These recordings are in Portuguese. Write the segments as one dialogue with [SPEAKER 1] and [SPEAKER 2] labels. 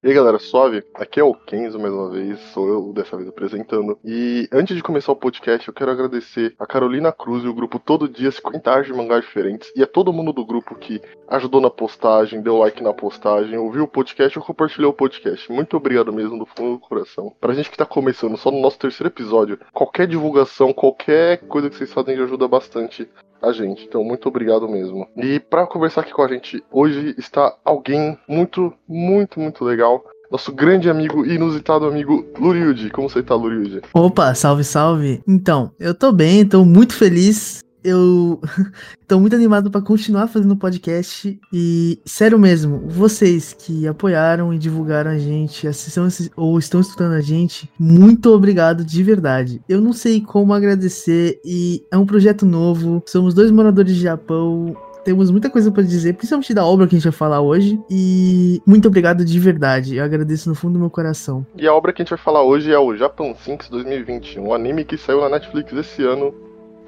[SPEAKER 1] E aí galera, suave? Aqui é o Kenzo mais uma vez, sou eu dessa vez apresentando. E antes de começar o podcast, eu quero agradecer a Carolina Cruz e o grupo Todo Dia 50 Arte de Mangás Diferentes e a todo mundo do grupo que ajudou na postagem, deu like na postagem, ouviu o podcast ou compartilhou o podcast. Muito obrigado mesmo do fundo do coração. Pra gente que tá começando só no nosso terceiro episódio, qualquer divulgação, qualquer coisa que vocês fazem ajuda bastante a gente. Então, muito obrigado mesmo. E para conversar aqui com a gente hoje está alguém muito, muito, muito legal. Nosso grande amigo e inusitado amigo Luriud. Como você tá, Luriud?
[SPEAKER 2] Opa, salve, salve. Então, eu tô bem, tô muito feliz eu tô muito animado para continuar fazendo podcast e sério mesmo, vocês que apoiaram e divulgaram a gente, assistam ou estão escutando a gente, muito obrigado de verdade. Eu não sei como agradecer e é um projeto novo. Somos dois moradores de Japão temos muita coisa para dizer, principalmente da obra que a gente vai falar hoje. E muito obrigado de verdade. Eu agradeço no fundo do meu coração.
[SPEAKER 1] E a obra que a gente vai falar hoje é o Japan Sinks 2021, um anime que saiu na Netflix esse ano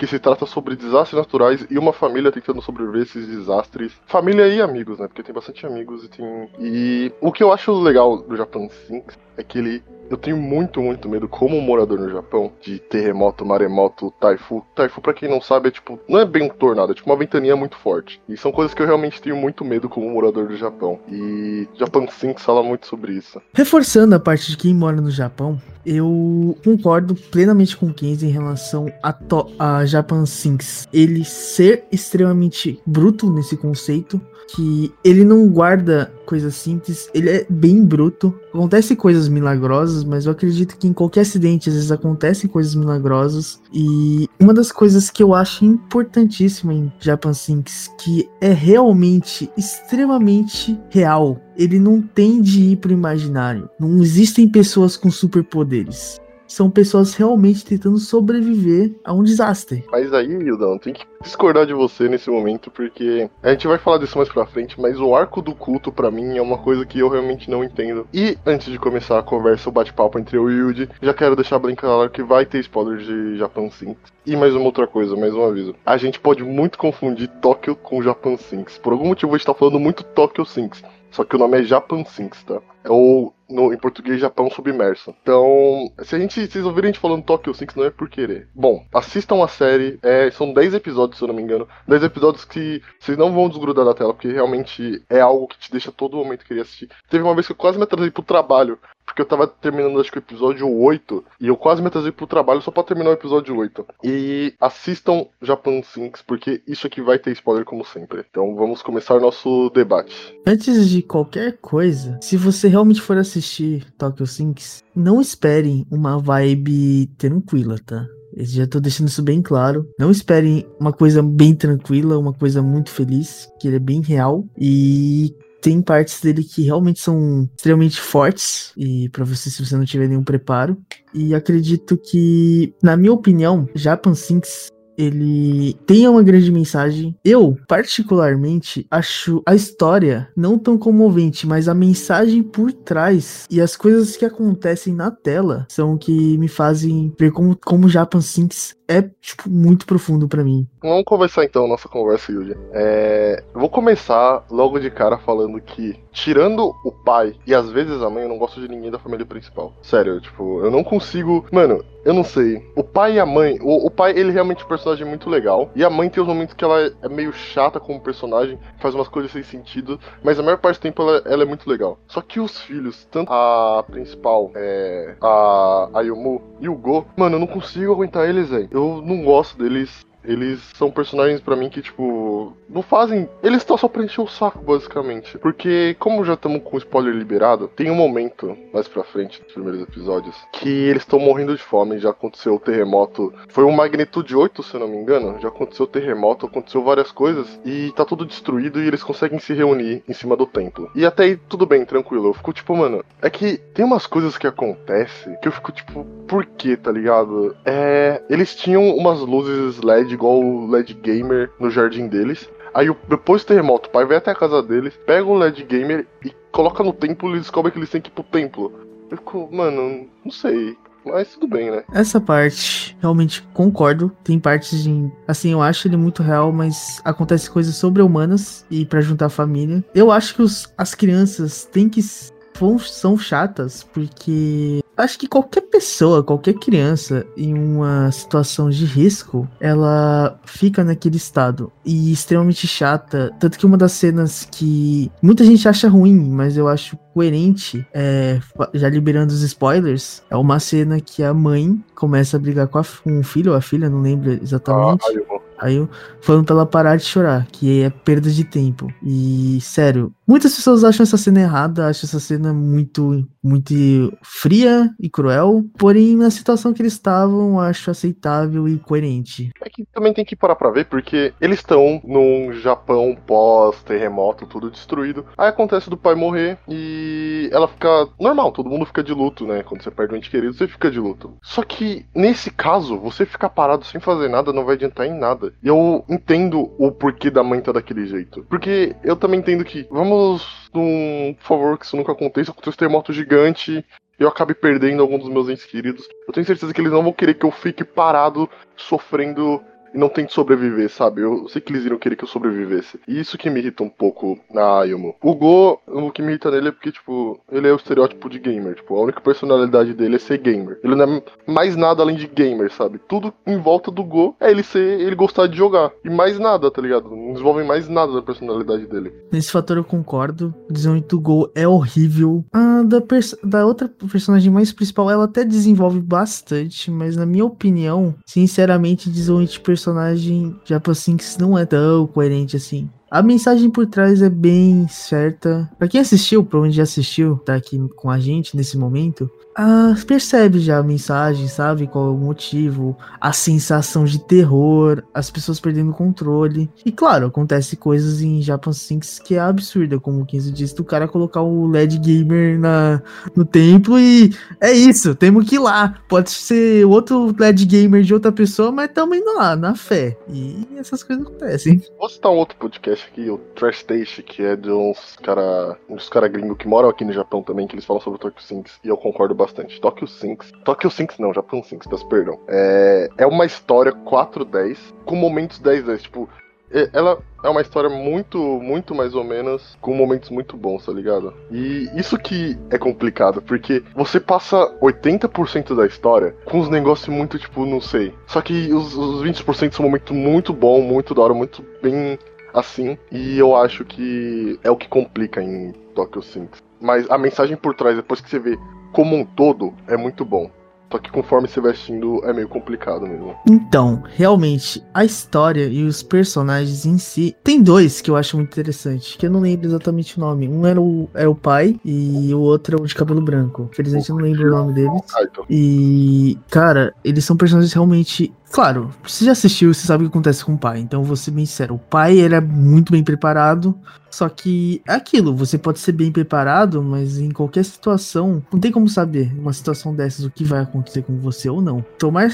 [SPEAKER 1] que se trata sobre desastres naturais e uma família tentando sobreviver a esses desastres. Família e amigos, né? Porque tem bastante amigos e tem. E o que eu acho legal do Japan Sinks é que ele eu tenho muito, muito medo, como morador no Japão, de terremoto, maremoto, taifu. Taifu, pra quem não sabe, é tipo, não é bem um tornado, é tipo uma ventania muito forte. E são coisas que eu realmente tenho muito medo como morador do Japão. E Japan Sinks fala muito sobre isso.
[SPEAKER 2] Reforçando a parte de quem mora no Japão, eu concordo plenamente com o Kenzie em relação a, a Japan Sinks. Ele ser extremamente bruto nesse conceito, que ele não guarda coisas simples, ele é bem bruto. Acontece coisas milagrosas, mas eu acredito que em qualquer acidente às vezes acontecem coisas milagrosas. E uma das coisas que eu acho importantíssima em Japan Sinks, que é realmente extremamente real, ele não tem de ir pro imaginário. Não existem pessoas com superpoderes são pessoas realmente tentando sobreviver a um desastre.
[SPEAKER 1] Mas aí, Hildão, tem que discordar de você nesse momento, porque a gente vai falar disso mais pra frente, mas o arco do culto para mim é uma coisa que eu realmente não entendo. E antes de começar a conversa, o bate-papo entre eu e o já quero deixar bem claro que vai ter spoiler de Japan Sinks. E mais uma outra coisa, mais um aviso. A gente pode muito confundir Tóquio com Japan Sinks. Por algum motivo a gente tá falando muito Tóquio Sinks. Só que o nome é Japan Sinks, tá? Ou no, em português Japão Submerso. Então, se a gente, vocês ouvirem a gente falando Tokyo 5, não é por querer. Bom, assistam a série, é, são 10 episódios, se eu não me engano. 10 episódios que vocês não vão desgrudar da tela, porque realmente é algo que te deixa todo momento querer assistir. Teve uma vez que eu quase me atrasei pro trabalho, porque eu tava terminando acho que o episódio 8, e eu quase me atrasei pro trabalho só pra terminar o episódio 8. E assistam Japan Sinks, porque isso aqui vai ter spoiler como sempre. Então vamos começar o nosso debate.
[SPEAKER 2] Antes de qualquer coisa, se você realmente for assistir Tokyo Sinks, não esperem uma vibe tranquila, tá? Eu já tô deixando isso bem claro. Não esperem uma coisa bem tranquila, uma coisa muito feliz, que ele é bem real. E tem partes dele que realmente são extremamente fortes e para você se você não tiver nenhum preparo. E acredito que, na minha opinião, Japan Sinks ele tem uma grande mensagem. Eu, particularmente, acho a história não tão comovente, mas a mensagem por trás e as coisas que acontecem na tela são o que me fazem ver como, como Japan Sinks é, tipo, muito profundo para mim.
[SPEAKER 1] Vamos conversar então nossa conversa, Yuji. É, vou começar logo de cara falando que, tirando o pai e às vezes a mãe, eu não gosto de ninguém da família principal. Sério, tipo, eu não consigo. Mano, eu não sei. O pai e a mãe. O, o, pai, ele realmente é um personagem muito legal. E a mãe tem os momentos que ela é meio chata como personagem, faz umas coisas sem sentido. Mas a maior parte do tempo ela, ela é muito legal. Só que os filhos, tanto a principal, é, a, a e o Go, mano, eu não consigo aguentar eles, velho eu não gosto deles. Eles são personagens para mim que, tipo, não fazem. Eles estão só pra encher o saco, basicamente. Porque, como já estamos com o spoiler liberado, tem um momento mais pra frente dos primeiros episódios que eles estão morrendo de fome. Já aconteceu o terremoto. Foi um magnitude 8, se eu não me engano. Já aconteceu o terremoto, aconteceu várias coisas. E tá tudo destruído e eles conseguem se reunir em cima do templo. E até aí tudo bem, tranquilo. Eu fico tipo, mano, é que tem umas coisas que acontecem que eu fico tipo, por que, tá ligado? É. Eles tinham umas luzes LED igual o LED Gamer no jardim deles. Aí depois do terremoto, o pai vai até a casa deles, pega um LED Gamer e coloca no templo e descobre que eles têm que ir pro templo. Eu fico, mano, não sei. Mas tudo bem, né?
[SPEAKER 2] Essa parte, realmente concordo. Tem partes de. Assim, eu acho ele muito real, mas acontece coisas sobre-humanas e para juntar a família. Eu acho que os, as crianças têm que são chatas porque acho que qualquer pessoa, qualquer criança em uma situação de risco, ela fica naquele estado e extremamente chata. Tanto que uma das cenas que muita gente acha ruim, mas eu acho coerente, é, já liberando os spoilers, é uma cena que a mãe começa a brigar com, a, com o filho ou a filha, não lembro exatamente. Ah, Aí eu falando pra ela parar de chorar, que é perda de tempo. E, sério, muitas pessoas acham essa cena errada, acham essa cena muito, muito fria e cruel. Porém, na situação que eles estavam, acho aceitável e coerente.
[SPEAKER 1] É que também tem que parar pra ver, porque eles estão num Japão pós-terremoto, tudo destruído. Aí acontece do pai morrer e ela fica normal, todo mundo fica de luto, né? Quando você perde um ente querido, você fica de luto. Só que nesse caso, você ficar parado sem fazer nada não vai adiantar em nada. E eu entendo o porquê da mãe tá daquele jeito. Porque eu também entendo que, vamos, por favor, que isso nunca aconteça, aconteça um terremoto gigante eu acabe perdendo algum dos meus entes queridos. Eu tenho certeza que eles não vão querer que eu fique parado sofrendo e não tente sobreviver, sabe? Eu sei que eles iriam querer que eu sobrevivesse. E isso que me irrita um pouco na Ayumu. O Go, o que me irrita nele é porque, tipo, ele é o estereótipo de gamer. Tipo, a única personalidade dele é ser gamer. Ele não é mais nada além de gamer, sabe? Tudo em volta do Go é ele ser, ele gostar de jogar. E mais nada, tá ligado? Não desenvolve mais nada da personalidade dele.
[SPEAKER 2] Nesse fator eu concordo. O desenvolvimento do Go é horrível. A da, da outra personagem mais principal, ela até desenvolve bastante, mas na minha opinião, sinceramente, desenvolvimento de personagem Japa Sinks não é tão coerente assim. A mensagem por trás é bem certa. Para quem assistiu, provavelmente já assistiu, tá aqui com a gente nesse momento, ah, percebe já a mensagem, sabe qual é o motivo, a sensação de terror, as pessoas perdendo o controle. E claro, acontece coisas em Japan Sinks que é absurda, como o 15 disse, do cara colocar o LED gamer na, no templo e é isso, temos que ir lá. Pode ser outro LED gamer de outra pessoa, mas também indo lá, na fé. E essas coisas acontecem.
[SPEAKER 1] Vou citar um outro podcast podcast aqui, o Trash Station, que é de uns cara, uns cara gringos que moram aqui no Japão também, que eles falam sobre o Tokyo Sinks, e eu concordo bastante. Tokyo Sinks, Tokyo Sinks não, Japão Sinks, peço perdão. É, é uma história 4-10 com momentos 10-10, tipo, é, ela é uma história muito, muito mais ou menos, com momentos muito bons, tá ligado? E isso que é complicado, porque você passa 80% da história com uns negócios muito, tipo, não sei. Só que os, os 20% são um momento muito bom, muito da hora, muito bem assim, e eu acho que é o que complica em Tokyo Sinks. Mas a mensagem por trás, depois que você vê como um todo, é muito bom. Só que conforme você vai assistindo, é meio complicado mesmo.
[SPEAKER 2] Então, realmente, a história e os personagens em si. Tem dois que eu acho muito interessante, que eu não lembro exatamente o nome. Um era o, era o pai e o outro é o de cabelo branco. Infelizmente eu não lembro o nome deles. E, cara, eles são personagens realmente Claro, você já assistiu, você sabe o que acontece com o pai. Então, vou ser bem sincero. O pai era é muito bem preparado. Só que é aquilo, você pode ser bem preparado, mas em qualquer situação, não tem como saber, uma situação dessas, o que vai acontecer com você ou não. Tomar,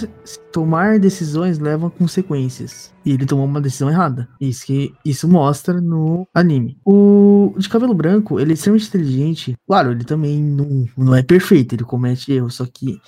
[SPEAKER 2] tomar decisões leva consequências. E ele tomou uma decisão errada. Isso que isso mostra no anime. O de cabelo branco, ele é extremamente inteligente. Claro, ele também não, não é perfeito, ele comete erros, só que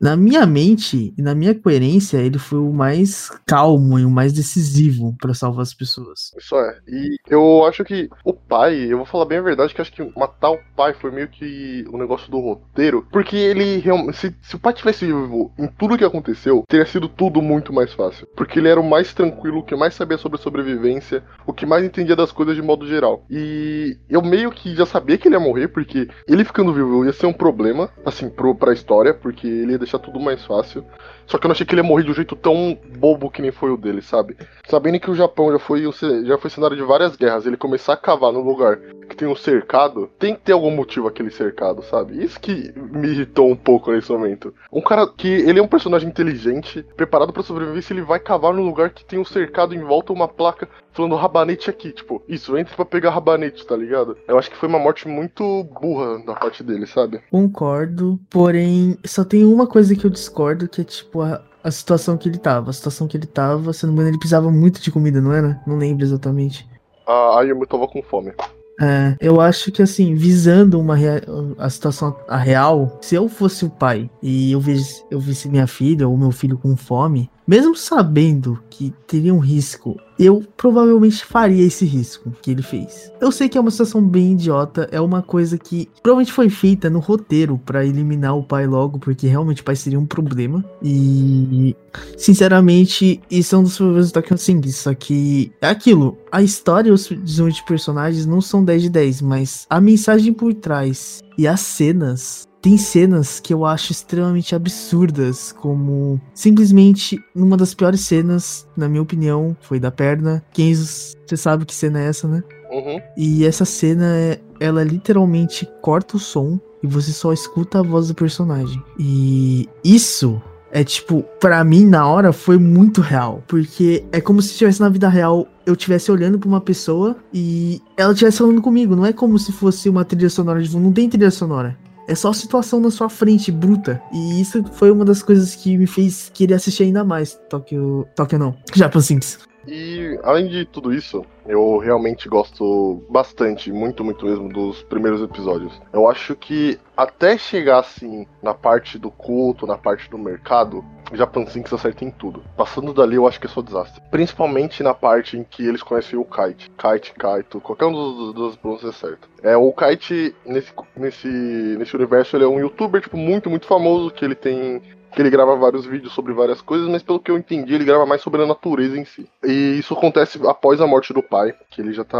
[SPEAKER 2] na minha mente e na minha coerência, ele foi o mais calmo e o mais decisivo para salvar as pessoas.
[SPEAKER 1] Isso é. E eu acho que o pai, eu vou falar bem a verdade, que acho que matar o pai foi meio que o um negócio do roteiro. Porque ele realmente. Se, se, o pai tivesse vivo em tudo que aconteceu, teria sido tudo muito mais fácil. Porque ele era o mais tranquilo, o que mais sabia sobre sobrevivência, o que mais entendia das coisas de modo geral. E eu meio que já sabia que ele ia morrer, porque ele ficando vivo ia ser um problema, assim, pro, pra história, porque ele ia deixar tudo mais fácil. Só que eu não achei que ele ia morrer de um jeito tão bobo que nem foi o dele, sabe? Sabendo que o Japão já foi, já foi cenário de várias guerras, ele começar a cavar no lugar que tem um cercado, tem que ter algum motivo aquele cercado, sabe? Isso que me irritou um pouco nesse momento. Um cara que ele é um personagem inteligente, preparado para sobreviver, se ele vai cavar no lugar que tem um cercado em volta, uma placa falando rabanete aqui, tipo, isso, entre para pegar rabanete, tá ligado? Eu acho que foi uma morte muito burra da parte dele, sabe?
[SPEAKER 2] Concordo, porém, só tem uma coisa que eu discordo, que é tipo a, a situação que ele tava. A situação que ele tava, se não me engano, ele precisava muito de comida, não era? Não lembro exatamente.
[SPEAKER 1] Ah, aí eu tava com fome.
[SPEAKER 2] É, eu acho que assim, visando uma rea... a situação a real, se eu fosse o pai e eu visse, eu visse minha filha ou meu filho com fome, mesmo sabendo que teria um risco, eu provavelmente faria esse risco que ele fez. Eu sei que é uma situação bem idiota, é uma coisa que provavelmente foi feita no roteiro para eliminar o pai logo, porque realmente o pai seria um problema. E sinceramente, isso é um dos problemas do Tokyo Sing, só que é aquilo, a história e os desenvolvimentos de personagens não são 10 de 10, mas a mensagem por trás e as cenas tem cenas que eu acho extremamente absurdas, como simplesmente uma das piores cenas, na minha opinião, foi da perna. Kenzo, você sabe que cena é essa, né?
[SPEAKER 1] Uhum.
[SPEAKER 2] E essa cena, é, ela literalmente corta o som e você só escuta a voz do personagem. E isso é tipo, para mim na hora foi muito real, porque é como se estivesse na vida real eu estivesse olhando para uma pessoa e ela estivesse falando comigo, não é como se fosse uma trilha sonora de não tem trilha sonora. É só situação na sua frente, bruta. E isso foi uma das coisas que me fez querer assistir ainda mais Tokyo. Tokyo não. Japan Sinks.
[SPEAKER 1] E além de tudo isso, eu realmente gosto bastante, muito, muito mesmo, dos primeiros episódios. Eu acho que até chegar assim na parte do culto, na parte do mercado, Japan Sinks acerta em tudo. Passando dali, eu acho que é só desastre. Principalmente na parte em que eles conhecem o Kite. Kite, Kaito, qualquer um dos, dos pronúncias é certo. É, o Kite, nesse, nesse, nesse universo, ele é um youtuber, tipo, muito, muito famoso, que ele tem que ele grava vários vídeos sobre várias coisas, mas pelo que eu entendi, ele grava mais sobre a natureza em si. E isso acontece após a morte do pai, que ele já tá.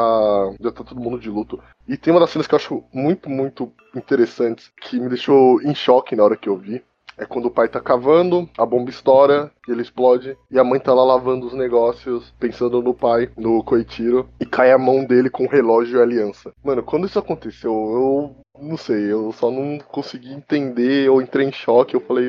[SPEAKER 1] já tá todo mundo de luto. E tem uma das cenas que eu acho muito, muito interessantes, que me deixou em choque na hora que eu vi. É quando o pai tá cavando, a bomba estoura, ele explode, e a mãe tá lá lavando os negócios, pensando no pai, no Koichiro, e cai a mão dele com o relógio e a aliança. Mano, quando isso aconteceu, eu não sei, eu só não consegui entender, eu entrei em choque, eu falei,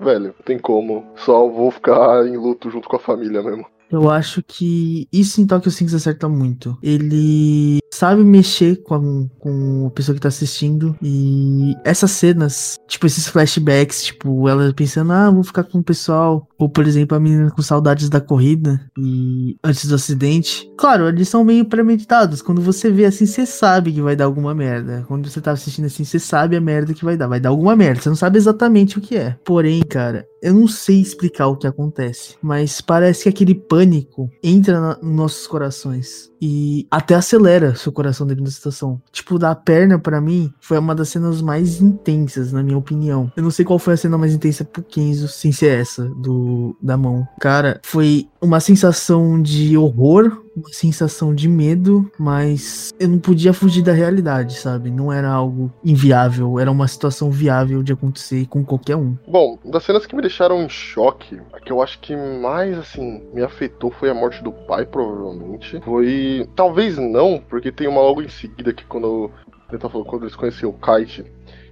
[SPEAKER 1] velho, tem como, só vou ficar em luto junto com a família mesmo.
[SPEAKER 2] Eu acho que isso em Tokyo Things acerta muito. Ele sabe mexer com a, com a pessoa que tá assistindo. E essas cenas, tipo, esses flashbacks, tipo, ela pensando, ah, vou ficar com o pessoal. Ou, por exemplo, a menina com saudades da corrida e antes do acidente. Claro, eles são meio premeditados. Quando você vê assim, você sabe que vai dar alguma merda. Quando você tá assistindo assim, você sabe a merda que vai dar. Vai dar alguma merda. Você não sabe exatamente o que é. Porém, cara, eu não sei explicar o que acontece, mas parece que aquele pânico entra nos nossos corações e até acelera seu coração dentro da situação. Tipo, da perna para mim foi uma das cenas mais intensas, na minha opinião. Eu não sei qual foi a cena mais intensa pro Kenzo, sem ser essa do da mão. Cara, foi uma sensação de horror, uma sensação de medo, mas eu não podia fugir da realidade, sabe? Não era algo inviável, era uma situação viável de acontecer com qualquer um.
[SPEAKER 1] Bom, das cenas que me deixaram em choque, a que eu acho que mais, assim, me afetou foi a morte do pai, provavelmente. Foi. Talvez não, porque tem uma logo em seguida que quando. Tá falando, quando eles conheceram o Kite,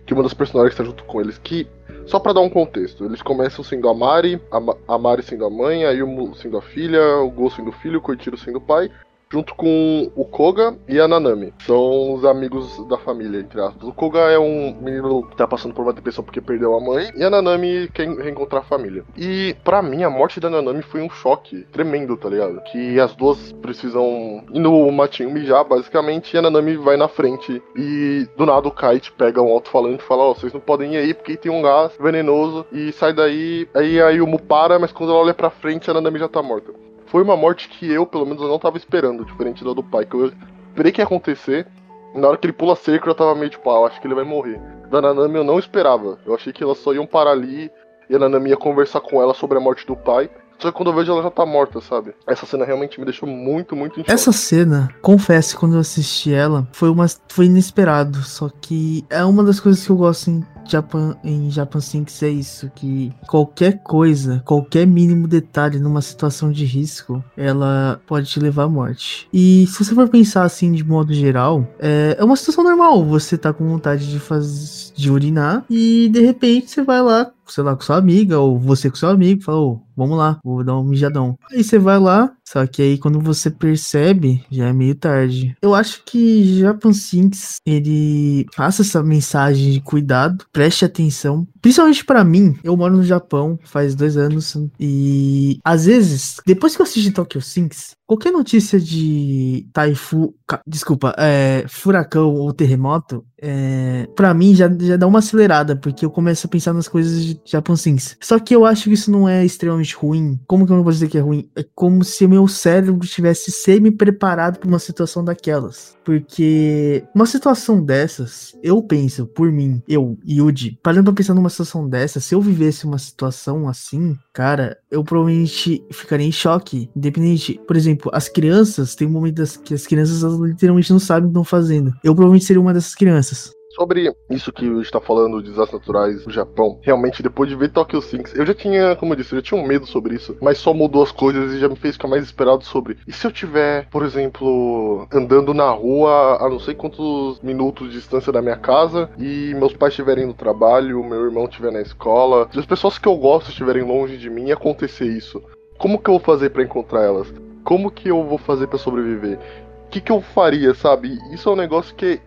[SPEAKER 1] que uma das personagens está junto com eles, que só para dar um contexto, eles começam sendo a Mari, a, Mari sendo a mãe, a Yumo sendo a filha, o Go sendo o filho, o Koichiro sendo o pai, junto com o Koga e a Nanami. São os amigos da família, entre aspas. O Koga é um menino que tá passando por uma depressão porque perdeu a mãe, e a Nanami quer reencontrar a família. E para mim, a morte da Nanami foi um choque tremendo, tá ligado? Que as duas precisam ir no matinho mijar, basicamente, e a Nanami vai na frente. E do nada o Kite pega um alto-falante e fala: Ó, oh, vocês não podem ir aí porque tem um gás venenoso e sai daí. Aí a Yumu para, mas quando ela olha pra frente, a Nanami já tá morta foi uma morte que eu, pelo menos, não tava esperando, diferente da do pai, que eu esperei que ia acontecer. Na hora que ele pula cerco, eu tava meio tipo, ah, eu acho que ele vai morrer. Da Nanami eu não esperava. Eu achei que elas só iam parar ali e a Nanami ia conversar com ela sobre a morte do pai. Só que quando eu vejo ela já tá morta, sabe? Essa cena realmente me deixou muito, muito
[SPEAKER 2] em Essa cena, confesso, quando eu assisti ela, foi uma foi inesperado. Só que é uma das coisas que eu gosto em Japan, em Japan Sinks é isso, que qualquer coisa, qualquer mínimo detalhe numa situação de risco, ela pode te levar à morte. E se você for pensar assim de modo geral, é, é uma situação normal. Você tá com vontade de fazer de urinar e de repente você vai lá sei lá, com sua amiga, ou você com seu amigo, fala, ô, vamos lá, vou dar um mijadão. Aí você vai lá, só que aí quando você percebe, já é meio tarde. Eu acho que Japan Sinks, ele passa essa mensagem de cuidado, preste atenção. Principalmente para mim, eu moro no Japão faz dois anos e às vezes, depois que eu assisti Tokyo Sinks, qualquer notícia de taifu, desculpa, é, furacão ou terremoto, é, para mim já, já dá uma acelerada, porque eu começo a pensar nas coisas de Japan Sinks. Só que eu acho que isso não é extremamente ruim. Como que eu não posso dizer que é ruim? É como se meu cérebro estivesse semi-preparado para uma situação daquelas. Porque uma situação dessas, eu penso, por mim, eu, Yuji, parando pra pensar numa situação dessa, se eu vivesse uma situação assim, cara, eu provavelmente ficaria em choque. Independente, por exemplo, as crianças, tem momento das, que as crianças literalmente não sabem o que estão fazendo. Eu provavelmente seria uma dessas crianças.
[SPEAKER 1] Sobre isso que está falando de desastres naturais no Japão, realmente depois de ver Tokyo Sinks, eu já tinha, como eu disse, eu já tinha um medo sobre isso, mas só mudou as coisas e já me fez ficar mais esperado sobre. E se eu tiver, por exemplo, andando na rua a não sei quantos minutos de distância da minha casa e meus pais estiverem no trabalho, meu irmão estiver na escola, se as pessoas que eu gosto estiverem longe de mim e acontecer isso, como que eu vou fazer para encontrar elas? Como que eu vou fazer para sobreviver? O que, que eu faria, sabe? Isso é um negócio que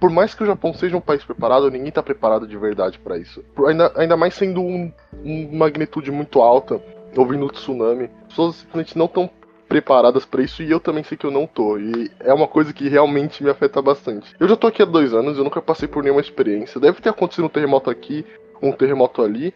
[SPEAKER 1] por mais que o Japão seja um país preparado, ninguém tá preparado de verdade para isso. Ainda, ainda mais sendo um, um magnitude muito alta, ouvindo o tsunami, pessoas simplesmente não estão preparadas para isso e eu também sei que eu não tô. E é uma coisa que realmente me afeta bastante. Eu já tô aqui há dois anos, eu nunca passei por nenhuma experiência. Deve ter acontecido um terremoto aqui, um terremoto ali.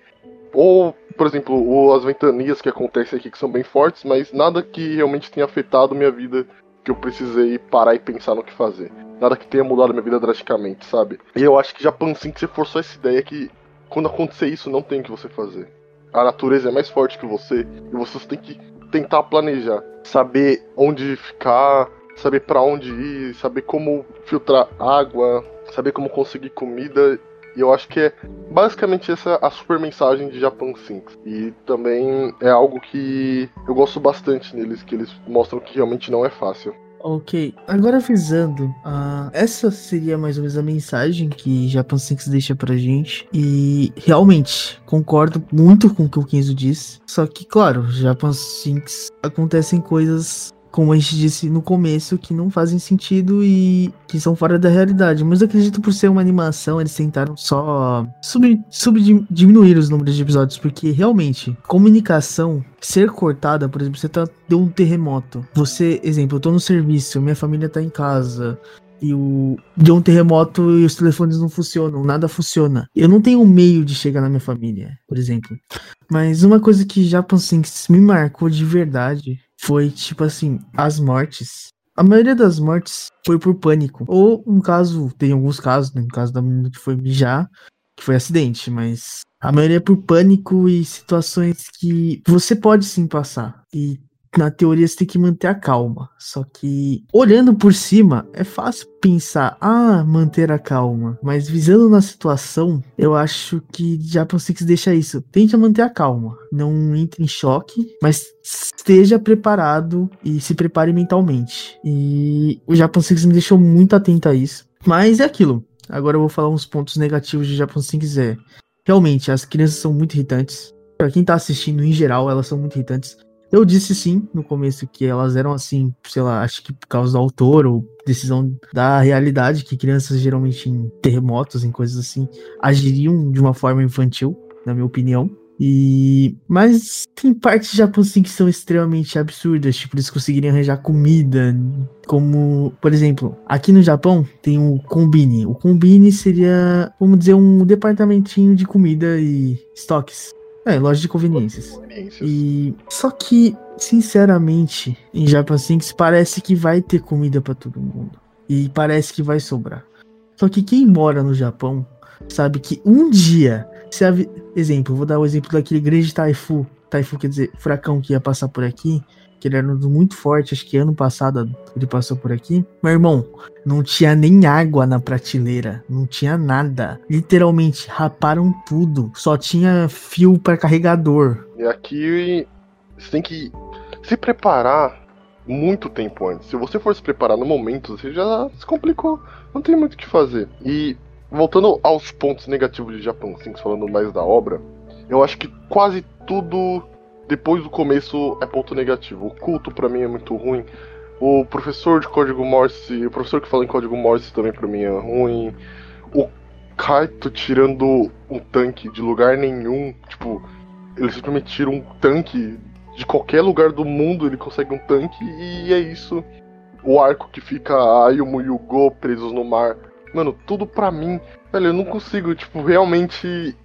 [SPEAKER 1] Ou, por exemplo, as ventanias que acontecem aqui que são bem fortes, mas nada que realmente tenha afetado minha vida que eu precisei parar e pensar no que fazer nada que tenha mudado minha vida drasticamente, sabe? E eu acho que Japan Sync você forçou essa ideia que quando acontecer isso não tem o que você fazer. A natureza é mais forte que você e você tem que tentar planejar, saber onde ficar, saber para onde ir, saber como filtrar água, saber como conseguir comida. E eu acho que é basicamente essa a super mensagem de Japan Sinks. E também é algo que eu gosto bastante neles, que eles mostram que realmente não é fácil.
[SPEAKER 2] Ok, agora avisando, uh, essa seria mais ou menos a mensagem que Japan Sinks deixa pra gente. E realmente, concordo muito com o que o Kenzo disse. Só que, claro, Japan Sinks acontecem coisas como a gente disse no começo, que não fazem sentido e que são fora da realidade. Mas eu acredito por ser uma animação, eles tentaram só sub, sub diminuir os números de episódios, porque realmente, comunicação ser cortada, por exemplo, você tá, deu um terremoto. Você, exemplo, eu tô no serviço, minha família tá em casa, e o deu um terremoto e os telefones não funcionam, nada funciona. Eu não tenho um meio de chegar na minha família, por exemplo. Mas uma coisa que Japan Sinks me marcou de verdade foi tipo assim, as mortes. A maioria das mortes foi por pânico. Ou, no caso, tem alguns casos, né? no caso da menina que foi mijar, que foi acidente, mas a maioria é por pânico e situações que você pode sim passar. E na teoria você tem que manter a calma. Só que olhando por cima é fácil pensar, ah, manter a calma. Mas visando na situação, eu acho que Japan Six deixa isso. Tente manter a calma. Não entre em choque, mas esteja preparado e se prepare mentalmente. E o Japan Six me deixou muito atento a isso. Mas é aquilo. Agora eu vou falar uns pontos negativos de Japan Six é. Realmente, as crianças são muito irritantes. Para quem tá assistindo em geral, elas são muito irritantes. Eu disse sim no começo que elas eram assim, sei lá, acho que por causa do autor ou decisão da realidade, que crianças geralmente em terremotos, em coisas assim, agiriam de uma forma infantil, na minha opinião. E mas tem partes já assim que são extremamente absurdas, tipo eles conseguirem arranjar comida, como, por exemplo, aqui no Japão tem o combine. O combine seria, vamos dizer, um departamentinho de comida e estoques. É, loja de conveniências. E só que, sinceramente, em Japan Sinks parece que vai ter comida para todo mundo. E parece que vai sobrar. Só que quem mora no Japão sabe que um dia, se a... exemplo, vou dar o exemplo daquele grande taifu, taifu quer dizer, furacão que ia passar por aqui, que ele era muito forte, acho que ano passado ele passou por aqui. Meu irmão, não tinha nem água na prateleira, não tinha nada. Literalmente raparam tudo, só tinha fio para carregador.
[SPEAKER 1] E aqui você tem que se preparar muito tempo antes. Se você for se preparar no momento, você já se complicou, não tem muito o que fazer. E voltando aos pontos negativos de Japão, assim, falando mais da obra, eu acho que quase tudo depois do começo é ponto negativo. O culto para mim é muito ruim. O professor de código Morse, o professor que fala em código Morse também para mim é ruim. O Kaito tirando um tanque de lugar nenhum, tipo, ele simplesmente tira um tanque de qualquer lugar do mundo, ele consegue um tanque e é isso. O arco que fica a Ayumu e o Go presos no mar. Mano, tudo pra mim, velho, eu não consigo, tipo, realmente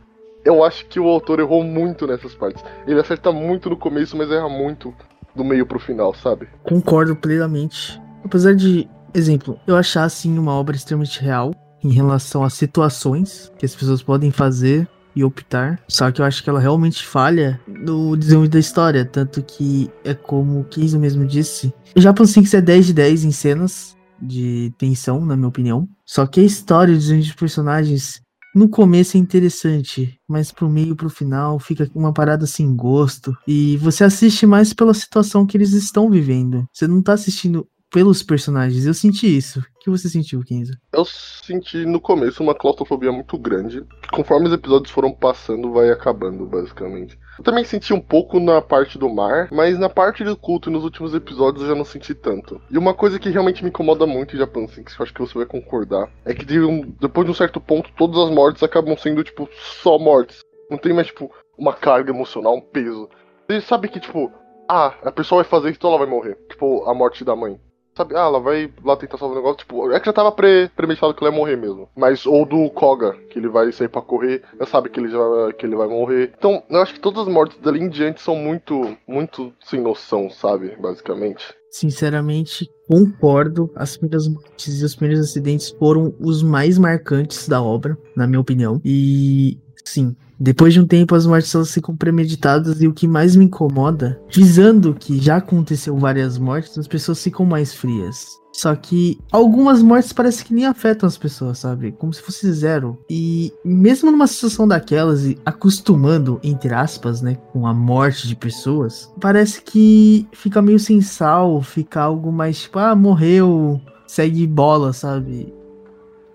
[SPEAKER 1] eu acho que o autor errou muito nessas partes. Ele acerta muito no começo, mas erra muito do meio pro final, sabe?
[SPEAKER 2] Concordo plenamente. Apesar de, exemplo, eu achar assim uma obra extremamente real em relação às situações que as pessoas podem fazer e optar. Só que eu acho que ela realmente falha no desenvolvimento da história. Tanto que é como o Kenzo mesmo disse. O Japan Sinks é 10 de 10 em cenas de tensão, na minha opinião. Só que a história dos de personagens no começo é interessante, mas pro meio pro final fica uma parada sem gosto. E você assiste mais pela situação que eles estão vivendo. Você não tá assistindo pelos personagens. Eu senti isso. O que você sentiu, Kenzo?
[SPEAKER 1] Eu senti no começo uma claustrofobia muito grande. Que conforme os episódios foram passando, vai acabando, basicamente. Eu também senti um pouco na parte do mar, mas na parte do culto e nos últimos episódios eu já não senti tanto. E uma coisa que realmente me incomoda muito em Japan Sinks, que eu acho que você vai concordar, é que de um, depois de um certo ponto, todas as mortes acabam sendo, tipo, só mortes. Não tem mais, tipo, uma carga emocional, um peso. Você sabe que, tipo, ah, a pessoa vai fazer isso, então ela vai morrer. Tipo, a morte da mãe. Sabe, ah, ela vai lá tentar salvar o negócio, tipo, é que já tava pre premeditado que ela ia morrer mesmo. Mas, ou do Koga, que ele vai sair pra correr, já sabe que ele, já, que ele vai morrer. Então, eu acho que todas as mortes dali em diante são muito, muito sem noção, sabe, basicamente.
[SPEAKER 2] Sinceramente, concordo. As primeiras mortes e os primeiros acidentes foram os mais marcantes da obra, na minha opinião. E, sim, depois de um tempo, as mortes elas ficam premeditadas e o que mais me incomoda, visando que já aconteceu várias mortes, as pessoas ficam mais frias. Só que algumas mortes parece que nem afetam as pessoas, sabe? Como se fosse zero. E mesmo numa situação daquelas, e acostumando, entre aspas, né, com a morte de pessoas, parece que fica meio sem sal, fica algo mais tipo, ah, morreu, segue bola, sabe?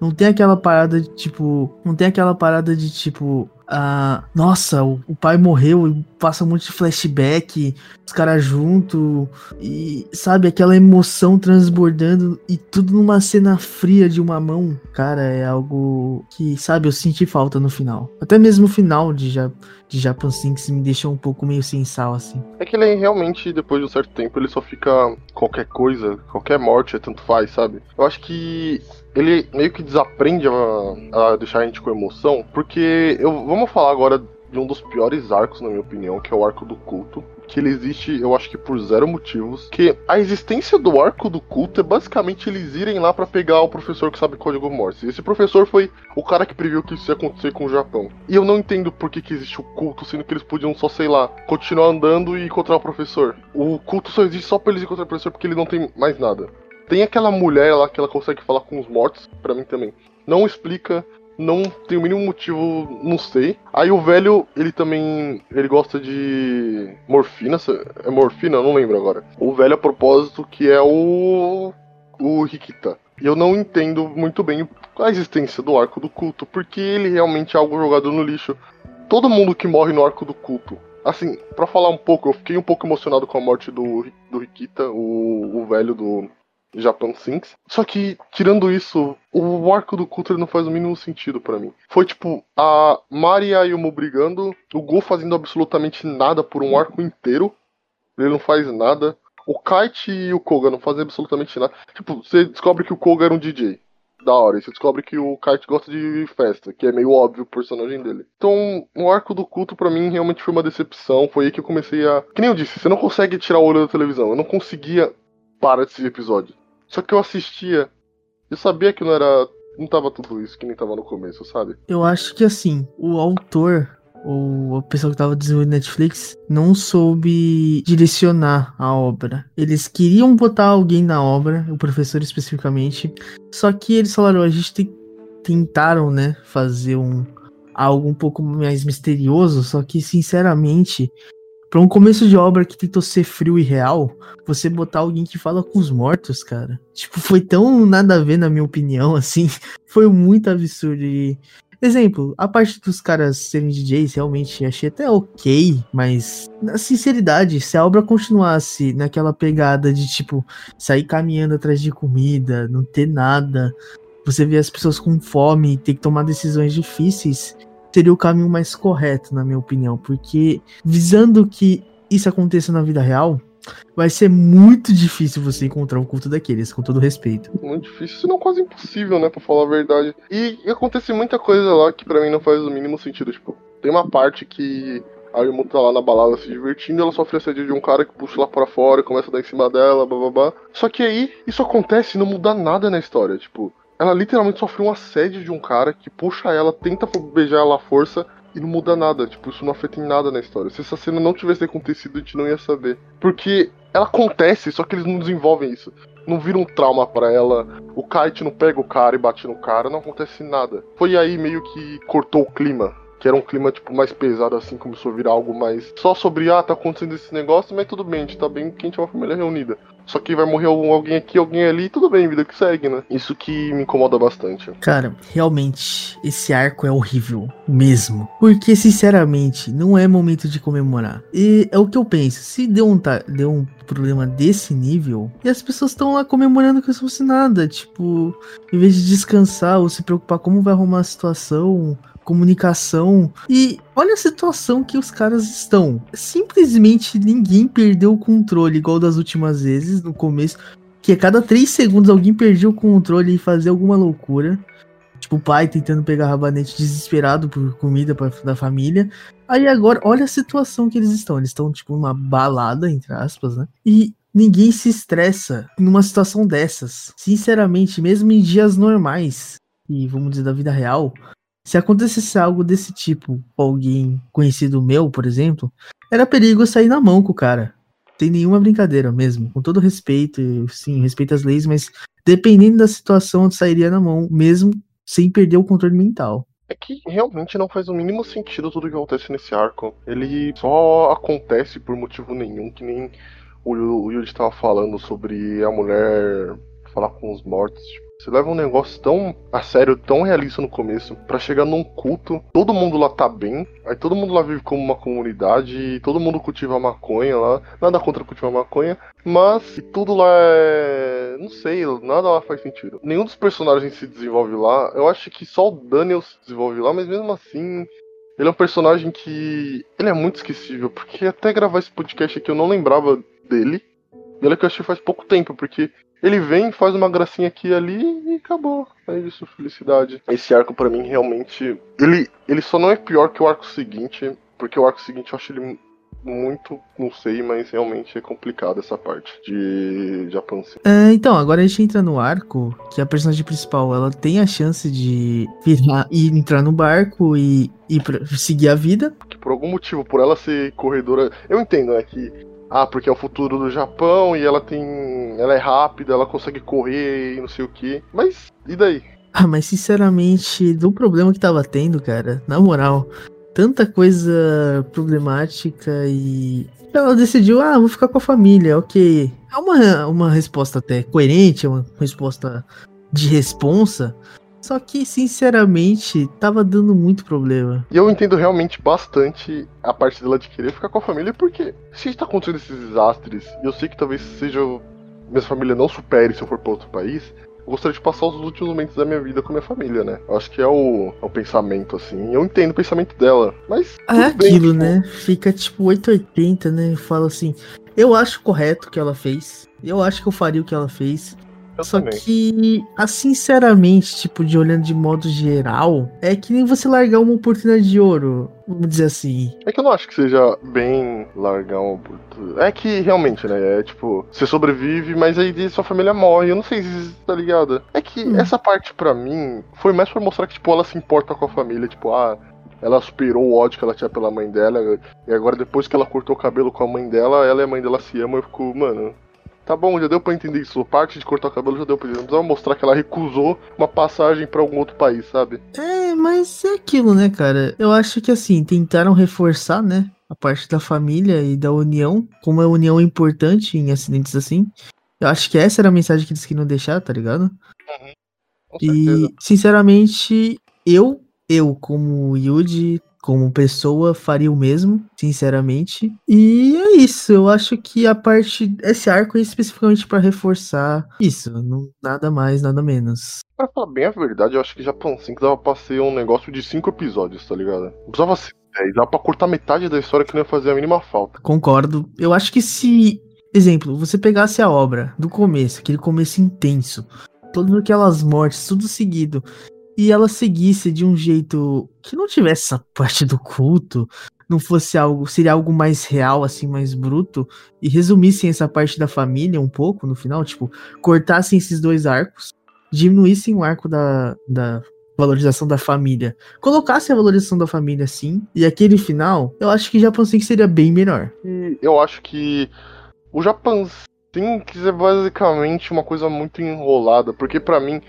[SPEAKER 2] Não tem aquela parada de tipo. Não tem aquela parada de tipo ah, nossa, o, o, pai morreu e passa um monte de flashback, os caras junto e sabe aquela emoção transbordando e tudo numa cena fria de uma mão, cara, é algo que sabe eu senti falta no final. Até mesmo o final de já de Japan Sinks me deixou um pouco meio sem sal assim.
[SPEAKER 1] É que ele realmente depois de um certo tempo ele só fica qualquer coisa, qualquer morte, tanto faz, sabe? Eu acho que ele meio que desaprende a, a, deixar a gente com emoção, porque eu vamos falar agora de um dos piores arcos, na minha opinião, que é o arco do culto. Que ele existe, eu acho que por zero motivos. Que a existência do arco do culto é basicamente eles irem lá para pegar o professor que sabe código Morse. Esse professor foi o cara que previu que isso ia acontecer com o Japão. E eu não entendo por que, que existe o culto, sendo que eles podiam só, sei lá, continuar andando e encontrar o professor. O culto só existe só pra eles encontrar o professor porque ele não tem mais nada. Tem aquela mulher lá que ela consegue falar com os mortos, para mim também. Não explica, não tem o mínimo motivo, não sei. Aí o velho, ele também, ele gosta de morfina, é morfina, não lembro agora. O velho a propósito que é o o Rikita. E eu não entendo muito bem a existência do arco do culto, porque ele realmente é algo jogado no lixo. Todo mundo que morre no arco do culto Assim, para falar um pouco, eu fiquei um pouco emocionado com a morte do, do Rikita, o, o velho do, Japan Sinks. Só que, tirando isso, o arco do Cutter não faz o mínimo sentido para mim. Foi tipo, a Mari e a Yumo brigando, o Go fazendo absolutamente nada por um arco inteiro. Ele não faz nada. O Kite e o Koga não fazem absolutamente nada. Tipo, você descobre que o Koga era um DJ. Da hora. E você descobre que o Kite gosta de festa, que é meio óbvio o personagem dele. Então, o arco do culto para mim realmente foi uma decepção. Foi aí que eu comecei a. Que nem eu disse, você não consegue tirar o olho da televisão. Eu não conseguia parar desse episódio. Só que eu assistia, eu sabia que não era. Não tava tudo isso que nem tava no começo, sabe?
[SPEAKER 2] Eu acho que assim, o autor, ou a pessoa que tava desenvolvendo Netflix, não soube direcionar a obra. Eles queriam botar alguém na obra, o professor especificamente, só que eles falaram, a gente tentaram, né, fazer um algo um pouco mais misterioso, só que sinceramente Pra um começo de obra que tentou ser frio e real, você botar alguém que fala com os mortos, cara. Tipo, foi tão nada a ver, na minha opinião, assim. Foi muito absurdo. E... Exemplo, a parte dos caras serem DJs, realmente achei até ok, mas, na sinceridade, se a obra continuasse naquela pegada de, tipo, sair caminhando atrás de comida, não ter nada, você vê as pessoas com fome, ter que tomar decisões difíceis, seria o caminho mais correto, na minha opinião, porque visando que isso aconteça na vida real, vai ser muito difícil você encontrar um culto daqueles, com todo respeito.
[SPEAKER 1] Muito difícil, se não quase impossível, né, pra falar a verdade. E, acontece muita coisa lá que para mim não faz o mínimo sentido, tipo, Tem uma parte que a irmã tá lá na balada se divertindo, ela sofre assédio de um cara que puxa lá para fora começa a dar em cima dela, blá. Só que aí, isso acontece e não muda nada na história. Tipo, ela literalmente sofreu um assédio de um cara que puxa ela, tenta beijar ela à força e não muda nada. Tipo, isso não afeta em nada na história. Se essa cena não tivesse acontecido, a gente não ia saber. Porque ela acontece, só que eles não desenvolvem isso. Não vira um trauma para ela. O Kite não pega o cara e bate no cara, não acontece nada. Foi aí meio que cortou o clima que era um clima tipo mais pesado assim, começou a virar algo mais só sobre ah, tá acontecendo esse negócio, mas tudo bem, a gente tá bem que a é uma família reunida. Só que vai morrer alguém aqui, alguém ali, tudo bem, vida que segue, né? Isso que me incomoda bastante.
[SPEAKER 2] Cara, realmente, esse arco é horrível mesmo. Porque, sinceramente, não é momento de comemorar. E é o que eu penso. Se deu um, deu um problema desse nível, e as pessoas estão lá comemorando como se fosse nada. Tipo, em vez de descansar ou se preocupar como vai arrumar a situação, comunicação. E olha a situação que os caras estão. Simplesmente ninguém perdeu o controle, igual das últimas vezes, no começo. Que a cada três segundos alguém perdia o controle e fazia alguma loucura. Tipo, o pai tentando pegar rabanete desesperado por comida pra, da família. Aí agora, olha a situação que eles estão. Eles estão, tipo, numa balada, entre aspas, né? E ninguém se estressa numa situação dessas. Sinceramente, mesmo em dias normais, e vamos dizer da vida real, se acontecesse algo desse tipo com alguém conhecido meu, por exemplo, era perigo sair na mão com o cara. Sem nenhuma brincadeira mesmo. Com todo respeito, sim, respeito às leis, mas dependendo da situação, sairia na mão, mesmo sem perder o controle mental.
[SPEAKER 1] É que realmente não faz o mínimo sentido tudo que acontece nesse arco. Ele só acontece por motivo nenhum, que nem o, Yuji estava falando sobre a mulher falar com os mortos. Você leva um negócio tão a sério, tão realista no começo, para chegar num culto, todo mundo lá tá bem, aí todo mundo lá vive como uma comunidade, todo mundo cultiva maconha lá, nada contra cultivar maconha, mas tudo lá é. não sei, nada lá faz sentido. Nenhum dos personagens se desenvolve lá, eu acho que só o Daniel se desenvolve lá, mas mesmo assim. Ele é um personagem que. Ele é muito esquecível, porque até gravar esse podcast aqui eu não lembrava dele. E olha que eu achei faz pouco tempo, porque ele vem, faz uma gracinha aqui e ali e acabou. É isso, felicidade. Esse arco para mim realmente. Ele, ele só não é pior que o arco seguinte, porque o arco seguinte eu acho ele muito, não sei, mas realmente é complicado essa parte de Japão.
[SPEAKER 2] É, então, agora a gente entra no arco que a personagem principal ela tem a chance de virar e entrar no barco e, e seguir a vida.
[SPEAKER 1] Que por algum motivo, por ela ser corredora, eu entendo, né, que ah, porque é o futuro do Japão e ela tem. Ela é rápida, ela consegue correr e não sei o que. Mas, e daí?
[SPEAKER 2] Ah, mas sinceramente, do problema que tava tendo, cara, na moral, tanta coisa problemática e. Ela decidiu, ah, vou ficar com a família, ok. É uma, uma resposta até coerente, é uma resposta de responsa. Só que, sinceramente, tava dando muito problema.
[SPEAKER 1] E eu entendo realmente bastante a parte dela de querer ficar com a família, porque se tá acontecendo esses desastres, e eu sei que talvez seja. Minha família não supere se eu for pra outro país, eu gostaria de passar os últimos momentos da minha vida com a minha família, né? Eu acho que é o, é o pensamento, assim. Eu entendo o pensamento dela, mas.
[SPEAKER 2] É aquilo, bem, tipo... né? Fica tipo 880, né? Fala assim. Eu acho correto o que ela fez. Eu acho que eu faria o que ela fez. Eu Só também. que, ah, sinceramente, tipo, de olhando de modo geral, é que nem você largar uma oportunidade de ouro, vamos dizer assim.
[SPEAKER 1] É que eu não acho que seja bem largar uma oportunidade. É que realmente, né? É tipo, você sobrevive, mas aí sua família morre. Eu não sei se tá ligado. É que hum. essa parte para mim foi mais para mostrar que, tipo, ela se importa com a família. Tipo, ah, ela superou o ódio que ela tinha pela mãe dela. E agora, depois que ela cortou o cabelo com a mãe dela, ela e a mãe dela se amam. Eu fico, mano, Tá bom, já deu pra entender isso. Parte de cortar o cabelo já deu pra entender. Não precisava mostrar que ela recusou uma passagem para algum outro país, sabe?
[SPEAKER 2] É, mas é aquilo, né, cara? Eu acho que assim, tentaram reforçar, né? A parte da família e da união. Como a união é importante em acidentes assim. Eu acho que essa era a mensagem que eles queriam deixar, tá ligado? Uhum. E, sinceramente, eu, eu como Yuji, como pessoa faria o mesmo, sinceramente. E é isso, eu acho que a parte esse arco é especificamente para reforçar isso, não, nada mais, nada menos.
[SPEAKER 1] Pra falar bem a verdade, eu acho que Japão 5 dava pra ser um negócio de 5 episódios, tá ligado? Não precisava ser 10, dava pra cortar metade da história que não ia fazer a mínima falta.
[SPEAKER 2] Concordo. Eu acho que se, exemplo, você pegasse a obra do começo, aquele começo intenso, todas aquelas mortes, tudo seguido, e ela seguisse de um jeito que não tivesse essa parte do culto, não fosse algo, seria algo mais real, assim, mais bruto, e resumissem essa parte da família um pouco no final, tipo, cortassem esses dois arcos, diminuíssem o arco da, da valorização da família, colocassem a valorização da família sim, e aquele final, eu acho que Japão Sinks seria bem melhor.
[SPEAKER 1] E eu acho que o Japão Sinks é basicamente uma coisa muito enrolada, porque para mim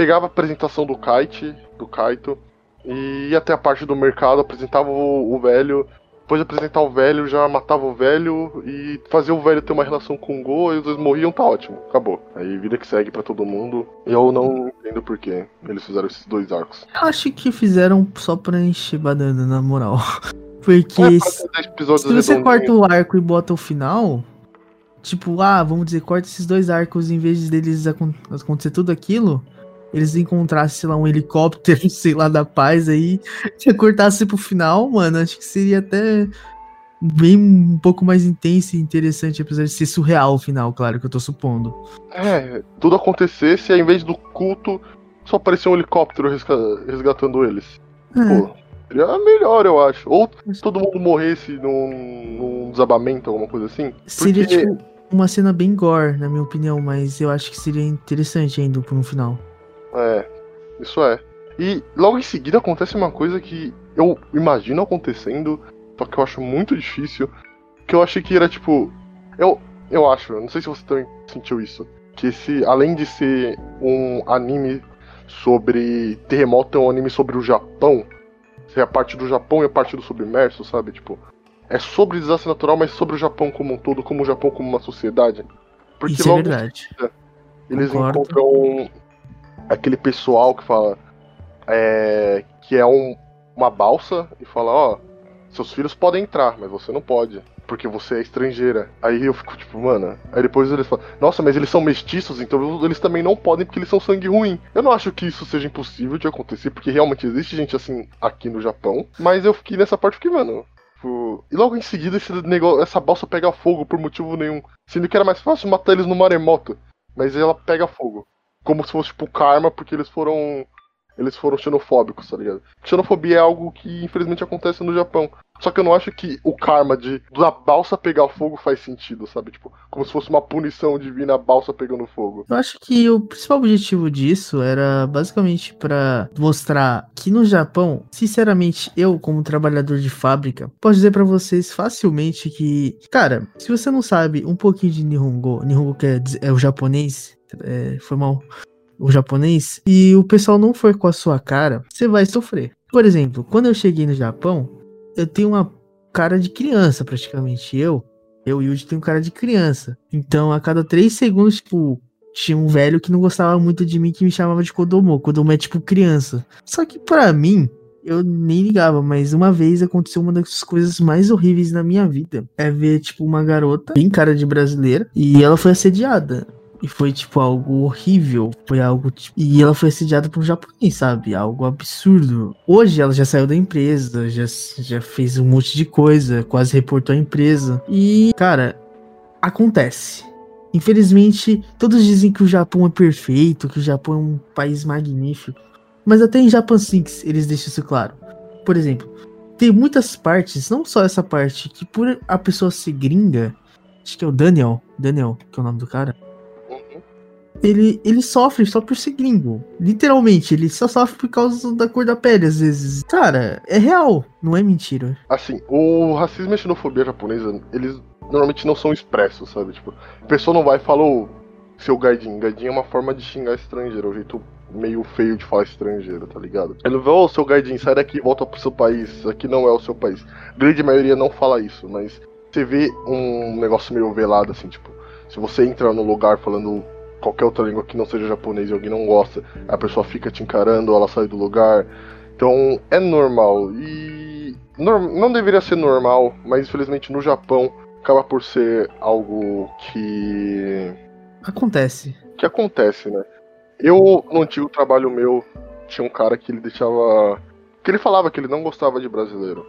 [SPEAKER 1] pegava a apresentação do Kite, do Kaito, e ia até a parte do mercado, apresentava o, o velho, depois de apresentar o velho, já matava o velho e fazia o velho ter uma relação com o Go, e os dois morriam, tá ótimo, acabou. Aí vida que segue para todo mundo. E eu não entendo por que eles fizeram esses dois arcos.
[SPEAKER 2] Eu acho que fizeram só pra encher banana, na moral. Porque
[SPEAKER 1] É,
[SPEAKER 2] se, se você corta o arco e bota o final, tipo, ah, vamos dizer, corta esses dois arcos em vez deles acon- acontecer tudo aquilo, eles encontrassem, sei lá, um helicóptero, sei lá, da paz aí, se cortasse pro final, mano, acho que seria até bem um pouco mais intenso e interessante, apesar de ser surreal o final, claro, que eu tô supondo.
[SPEAKER 1] É, tudo acontecesse e ao invés do culto, só aparecia um helicóptero resga- resgatando eles.
[SPEAKER 2] É,
[SPEAKER 1] Pô, seria melhor, eu acho. Ou todo mundo morresse num, num desabamento, alguma coisa assim.
[SPEAKER 2] seria,
[SPEAKER 1] porque-
[SPEAKER 2] tipo, uma cena bem gore, na minha opinião, mas eu acho que seria interessante ainda por um final.
[SPEAKER 1] É, isso é. E logo em seguida acontece uma coisa que eu imagino acontecendo, só que eu acho muito difícil. Que eu achei que era tipo. Eu, eu acho, eu não sei se você também sentiu isso. Que esse, além de ser um anime sobre terremoto, é um anime sobre o Japão. Ser a parte do Japão e a parte do submerso, sabe? Tipo. É sobre desastre natural, mas sobre o Japão como um todo, como o Japão como uma sociedade. Porque
[SPEAKER 2] Isso é
[SPEAKER 1] logo
[SPEAKER 2] verdade.
[SPEAKER 1] eles
[SPEAKER 2] Concordo.
[SPEAKER 1] encontram aquele pessoal que fala é, que é um- uma balsa e fala, ó, seus filhos podem entrar, mas você não pode, porque você é estrangeira. Aí eu fico tipo, mano, aí depois eles falam, nossa, mas eles são mestiços, então eles também não podem porque eles são sangue ruim. Eu não acho que isso seja impossível de acontecer, porque realmente existe gente assim aqui no Japão, mas eu fiquei nessa parte que, mano, tipo, e logo em seguida esse negócio, essa balsa pega fogo por motivo nenhum, sendo que era mais fácil matar eles no maremoto, mas ela pega fogo como se fosse tipo karma, porque eles foram. Eles foram xenofóbicos, tá ligado? Xenofobia é algo que infelizmente acontece no Japão. Só que eu não acho que o karma de da balsa pegar fogo faz sentido, sabe? Tipo, como se fosse uma punição divina a balsa pegando fogo.
[SPEAKER 2] Eu acho que o principal objetivo disso era basicamente pra mostrar que no Japão, sinceramente, eu como trabalhador de fábrica, posso dizer pra vocês facilmente que, cara, se você não sabe um pouquinho de Nihongo, Nihongo que é, diz- é o japonês, é, foi mal, o japonês, e o pessoal não for com a sua cara, você vai sofrer. Por exemplo, quando eu cheguei no Japão, eu tenho uma cara de criança praticamente, eu eu e o Yuji um cara de criança. Então, a cada três segundos, tipo, tinha um velho que não gostava muito de mim que me chamava de Kodomo. Kodomo é tipo criança. Só que pra mim, eu nem ligava, mas uma vez aconteceu uma das coisas mais horríveis na minha vida. É ver, tipo, uma garota, bem cara de brasileira, e ela foi assediada. E foi, tipo, algo horrível. Foi algo, tipo... E ela foi assediada por um japonês, sabe? Algo absurdo. Hoje ela já saiu da empresa, já, já fez um monte de coisa, quase reportou a empresa. E, cara, acontece. Infelizmente, todos dizem que o Japão é perfeito, que o Japão é um país magnífico. Mas até em Japan Sinks eles deixam isso claro. Por exemplo, tem muitas partes, não só essa parte, que por a pessoa ser gringa, acho que é o Daniel, Daniel, que é o nome do cara. Ele, ele sofre só por ser gringo. Literalmente, ele só sofre por causa da cor da pele, às vezes. Cara, é real, não é mentira.
[SPEAKER 1] Assim, o racismo e a xenofobia japonesa, eles normalmente não são expressos, sabe? Tipo, a pessoa não vai e fala, seu gaidin. Gaidin é uma forma de xingar estrangeiro, é um jeito meio feio de falar estrangeiro, tá ligado? Ele vai, ô, seu gaidin, sai daqui volta pro seu país, aqui não é o seu país. A grande maioria não fala isso, mas você vê um negócio meio velado, assim, tipo, se você entra no lugar falando qualquer outra língua que não seja japonês e alguém não gosta, a pessoa fica te encarando, ela sai do lugar. Então é normal. E não deveria ser normal, mas infelizmente no Japão acaba por ser algo que.
[SPEAKER 2] Acontece.
[SPEAKER 1] que acontece, né? Eu, no antigo trabalho meu, tinha um cara que ele deixava. que ele falava que ele não gostava de brasileiro.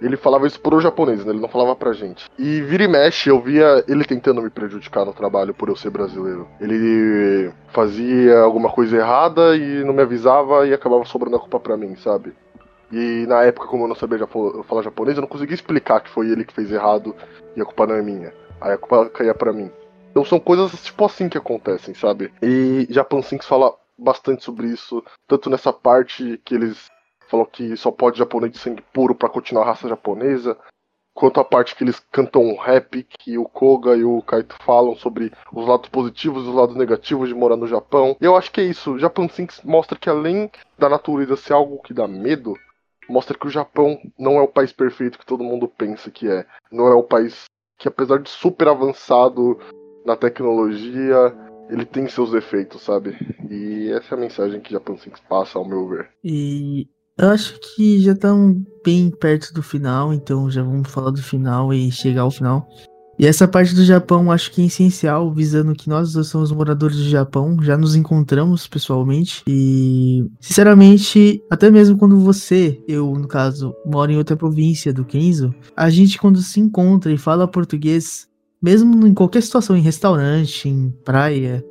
[SPEAKER 1] Ele falava isso pro japonês, né? Ele não falava pra gente. E vira e mexe, eu via ele tentando me prejudicar no trabalho por eu ser brasileiro. Ele fazia alguma coisa errada e não me avisava e acabava sobrando a culpa pra mim, sabe? E na época, como eu não sabia falar japonês, eu não conseguia explicar que foi ele que fez errado e a culpa não é minha. Aí a culpa caía pra mim. Então são coisas tipo assim que acontecem, sabe? E Japan Sinks fala bastante sobre isso, tanto nessa parte que eles falou que só pode japonês de sangue puro para continuar a raça japonesa, quanto a parte que eles cantam um rap que o Koga e o Kaito falam sobre os lados positivos e os lados negativos de morar no Japão. E eu acho que é isso. Japan Sinks mostra que além da natureza ser algo que dá medo, mostra que o Japão não é o país perfeito que todo mundo pensa que é. Não é o país que, apesar de super avançado na tecnologia, ele tem seus defeitos, sabe? E essa é a mensagem que Japan Sinks passa, ao meu ver.
[SPEAKER 2] E eu acho que já estamos bem perto do final, então já vamos falar do final e chegar ao final. E essa parte do Japão acho que é essencial, visando que nós dois somos moradores do Japão, já nos encontramos pessoalmente. E, sinceramente, até mesmo quando você, eu no caso, moro em outra província do Kenzo, a gente quando se encontra e fala português, mesmo em qualquer situação, em restaurante, em praia,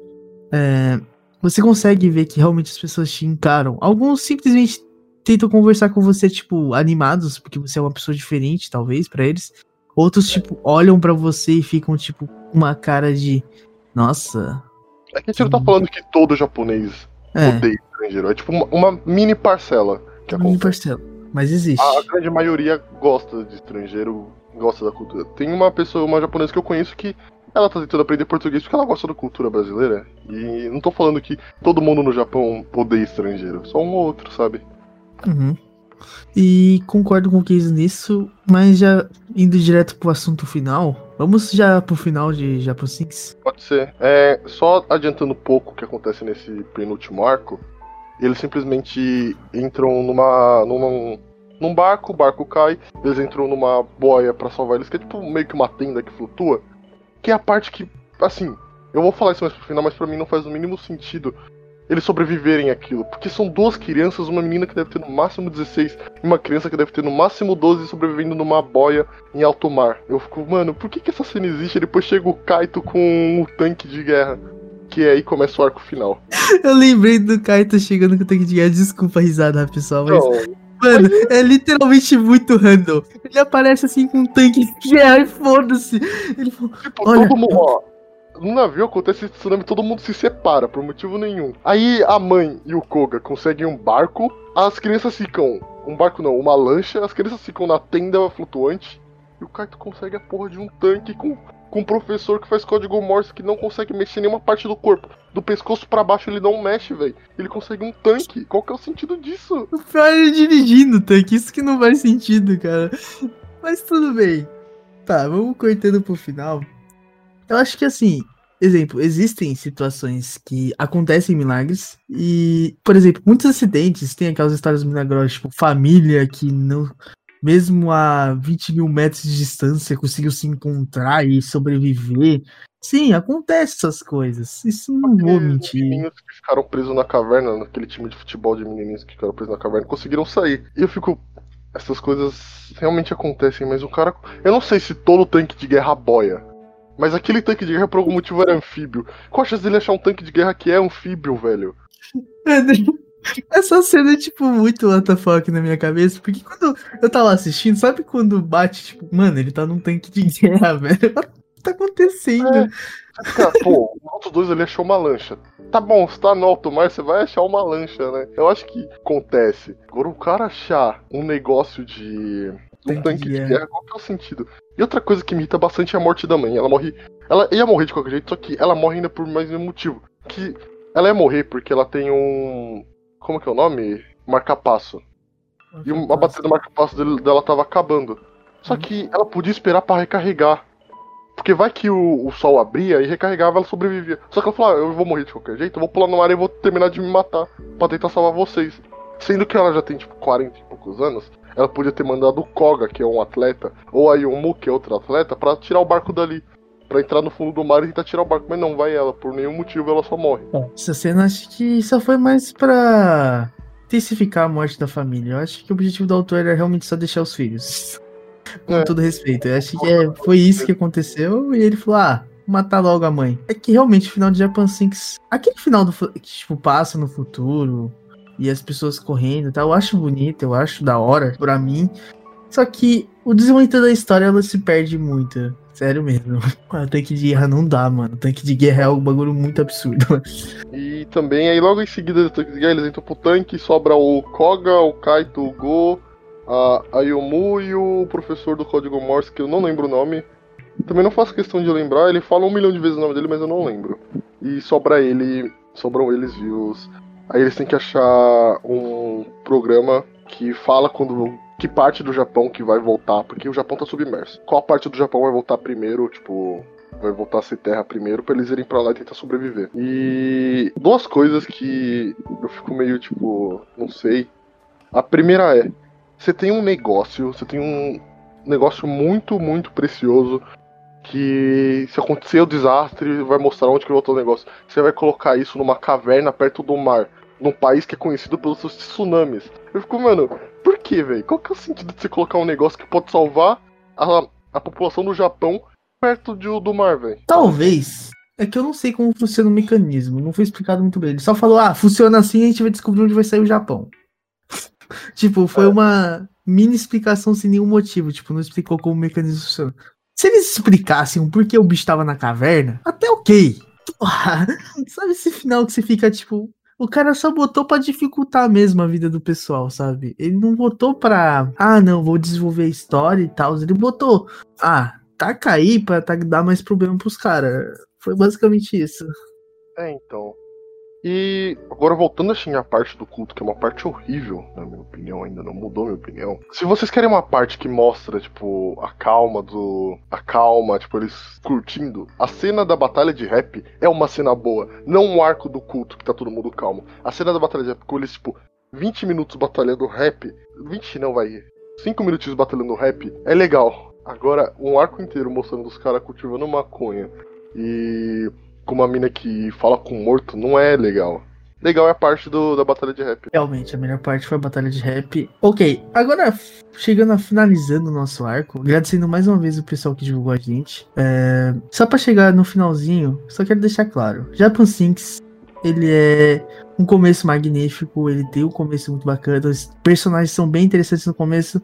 [SPEAKER 2] é, você consegue ver que realmente as pessoas te encaram. Alguns simplesmente tentam conversar com você, tipo, animados, porque você é uma pessoa diferente, talvez, para eles. Outros, tipo, olham para você e ficam, tipo, uma cara de. Nossa.
[SPEAKER 1] É que a gente não tá falando que todo japonês é. odeia estrangeiro. É tipo uma, uma mini parcela. Que
[SPEAKER 2] uma mini parcela. Mas existe.
[SPEAKER 1] A, a grande maioria gosta de estrangeiro, gosta da cultura. Tem uma pessoa, uma japonesa que eu conheço que ela tá tentando aprender português porque ela gosta da cultura brasileira. E não tô falando que todo mundo no Japão odeia estrangeiro. Só um ou outro, sabe?
[SPEAKER 2] Uhum. E concordo com o Case nisso, mas já indo direto pro assunto final, vamos já pro final de Sinks?
[SPEAKER 1] Pode ser. É, só adiantando um pouco o que acontece nesse penúltimo arco, eles simplesmente entram numa, numa num barco, o barco cai, eles entram numa boia para salvar eles, que é tipo meio que uma tenda que flutua, que é a parte que, assim, eu vou falar isso mais pro final, mas para mim não faz o mínimo sentido eles sobreviverem aquilo. Porque são duas crianças, uma menina que deve ter no máximo 16 e uma criança que deve ter no máximo 12 sobrevivendo numa boia em alto mar. Eu fico, mano, por que, que essa cena existe? Depois chega o Kaito com um tanque de guerra. Que aí começa o arco final.
[SPEAKER 2] Eu lembrei do Kaito chegando com o tanque de guerra. Desculpa a risada, pessoal, mas. Não. Mano, é literalmente muito random. Ele aparece assim com um tanque de guerra e foda-se. Ele
[SPEAKER 1] Tipo, Olha, todo mundo, ó, no navio acontece esse tsunami, todo mundo se separa por motivo nenhum. Aí a mãe e o Koga conseguem um barco, as crianças ficam. Um barco não, uma lancha, as crianças ficam na tenda flutuante. E o Kaito consegue a porra de um tanque com, com um professor que faz código Morse que não consegue mexer nenhuma parte do corpo. Do pescoço para baixo ele não mexe, velho. Ele consegue um tanque. Qual que é o sentido disso?
[SPEAKER 2] O cara é dirigindo o tanque, isso que não faz sentido, cara. Mas tudo bem. Tá, vamos cortando pro final. Eu acho que assim, exemplo, existem situações que acontecem milagres e, por exemplo, muitos acidentes tem aquelas histórias milagrosas, tipo, família que não, mesmo a 20 mil metros de distância, conseguiu se encontrar e sobreviver. Sim, acontece essas coisas. Isso não Porque vou mentir. Os
[SPEAKER 1] meninos que ficaram presos na caverna, naquele time de futebol de menininhos que ficaram presos na caverna, conseguiram sair. E eu fico. Essas coisas realmente acontecem, mas o cara. Eu não sei se todo tanque de guerra boia. Mas aquele tanque de guerra por algum motivo era anfíbio. Qual a chance dele achar um tanque de guerra que é anfíbio, velho?
[SPEAKER 2] Essa cena é, tipo, muito WTF na minha cabeça, porque quando eu tava assistindo, sabe quando bate, tipo, mano, ele tá num tanque de guerra, velho? O que tá acontecendo? É.
[SPEAKER 1] Cara, pô, os outros dois ele achou uma lancha. Tá bom, você tá no alto mar, você vai achar uma lancha, né? Eu acho que acontece. Agora o cara achar um negócio de. um tanque, tanque de guerra, qual que é o sentido? E outra coisa que me irrita bastante é a morte da mãe. Ela morre. Ela ia morrer de qualquer jeito, só que ela morre ainda por mais um motivo. Que ela ia morrer porque ela tem um. Como que é o nome? Marca-passo. E a bateria do marca-passo dela tava acabando. Só uhum. que ela podia esperar para recarregar. Porque vai que o, o, sol abria e recarregava, ela sobrevivia. Só que ela falou: ah, eu vou morrer de qualquer jeito, eu vou pular no mar e vou terminar de me matar. Pra tentar salvar vocês. Sendo que ela já tem, tipo, 40 e poucos anos ela podia ter mandado o Koga, que é um atleta, ou a Yomu, que é outro atleta, para tirar o barco dali. Pra entrar no fundo do mar e tentar tirar o barco. Mas não, vai ela. Por nenhum motivo ela só morre.
[SPEAKER 2] Essa cena acho que só foi mais pra intensificar a morte da família. Eu acho que o objetivo do autor era realmente só deixar os filhos. Com é. todo respeito. Eu acho que é, foi isso que aconteceu e ele falou: ah, matar logo a mãe. É que realmente o final de Japan Sinks. Aquele final do que tipo, passa no futuro e as pessoas correndo e tal, eu acho bonito, eu acho da hora pra mim. Só que o desenvolvimento da história ela se perde muito. Sério mesmo. O tanque de guerra não dá, mano. O tanque de guerra é um bagulho muito absurdo.
[SPEAKER 1] E também, aí logo em seguida do tanque de guerra, eles entram pro tanque, sobra o Koga, o Kaito, o Go, a Ayumu e o professor do código Morse, que eu não lembro o nome. Também não faço questão de lembrar, ele fala um milhão de vezes o nome dele, mas eu não lembro. E sobra ele, sobram eles vivos. Aí eles têm que achar um programa que fala quando que parte do Japão que vai voltar, porque o Japão tá submerso. Qual parte do Japão vai voltar primeiro, tipo, vai voltar a ser terra primeiro para eles irem para lá e tentar sobreviver. E duas coisas que eu fico meio tipo, não sei. A primeira é, você tem um negócio, você tem um negócio muito, muito precioso que se acontecer o desastre, vai mostrar onde que voltou o negócio. Você vai colocar isso numa caverna perto do mar, num país que é conhecido pelos seus tsunamis. Eu fico, mano, por que, velho? Qual que é o sentido de você colocar um negócio que pode salvar a, a população do Japão perto de, do mar, velho?
[SPEAKER 2] Talvez. É que eu não sei como funciona o mecanismo, não foi explicado muito bem. Ele só falou, ah, funciona assim, a gente vai descobrir onde vai sair o Japão. tipo, foi é. uma mini explicação sem nenhum motivo. Tipo, não explicou como o mecanismo funciona. Se eles explicassem o porquê o bicho tava na caverna, até ok. sabe esse final que você fica tipo. O cara só botou para dificultar mesmo a vida do pessoal, sabe? Ele não botou pra. Ah, não, vou desenvolver a história e tal. Ele botou. Ah, taca aí pra tá, dar mais problema pros caras. Foi basicamente isso.
[SPEAKER 1] É, então. E agora voltando assim à parte do culto, que é uma parte horrível, na minha opinião, ainda não mudou minha opinião. Se vocês querem uma parte que mostra, tipo, a calma do. A calma, tipo, eles curtindo, a cena da batalha de rap é uma cena boa. Não o arco do culto, que tá todo mundo calmo. A cena da batalha de rap, com eles, tipo, 20 minutos batalhando rap. 20 não, vai. 5 minutinhos batalhando rap, é legal. Agora, um arco inteiro mostrando os caras cultivando maconha e com uma mina que fala com morto não é legal. Legal é a parte do, da batalha de rap.
[SPEAKER 2] Realmente, a melhor parte foi a batalha de rap. Ok, agora chegando a finalizando o nosso arco, agradecendo mais uma vez o pessoal que divulgou a gente. É... Só para chegar no finalzinho, só quero deixar claro: Japan Sinks ele é um começo magnífico, ele tem um começo muito bacana, os personagens são bem interessantes no começo,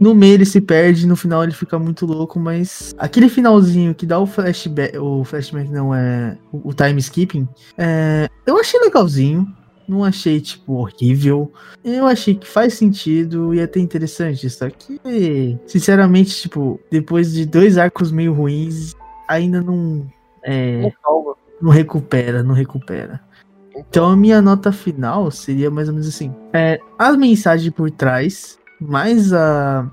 [SPEAKER 2] no meio ele se perde, no final ele fica muito louco, mas aquele finalzinho que dá o flashback, o flashback não é o, time skipping, é, eu achei legalzinho. Não achei, tipo, horrível. Eu achei que faz sentido e é até interessante. Só que, sinceramente, tipo, depois de dois arcos meio ruins, ainda não. É, não, recupera, não recupera. Então a minha nota final seria mais ou menos assim. É, as mensagens por trás mais a,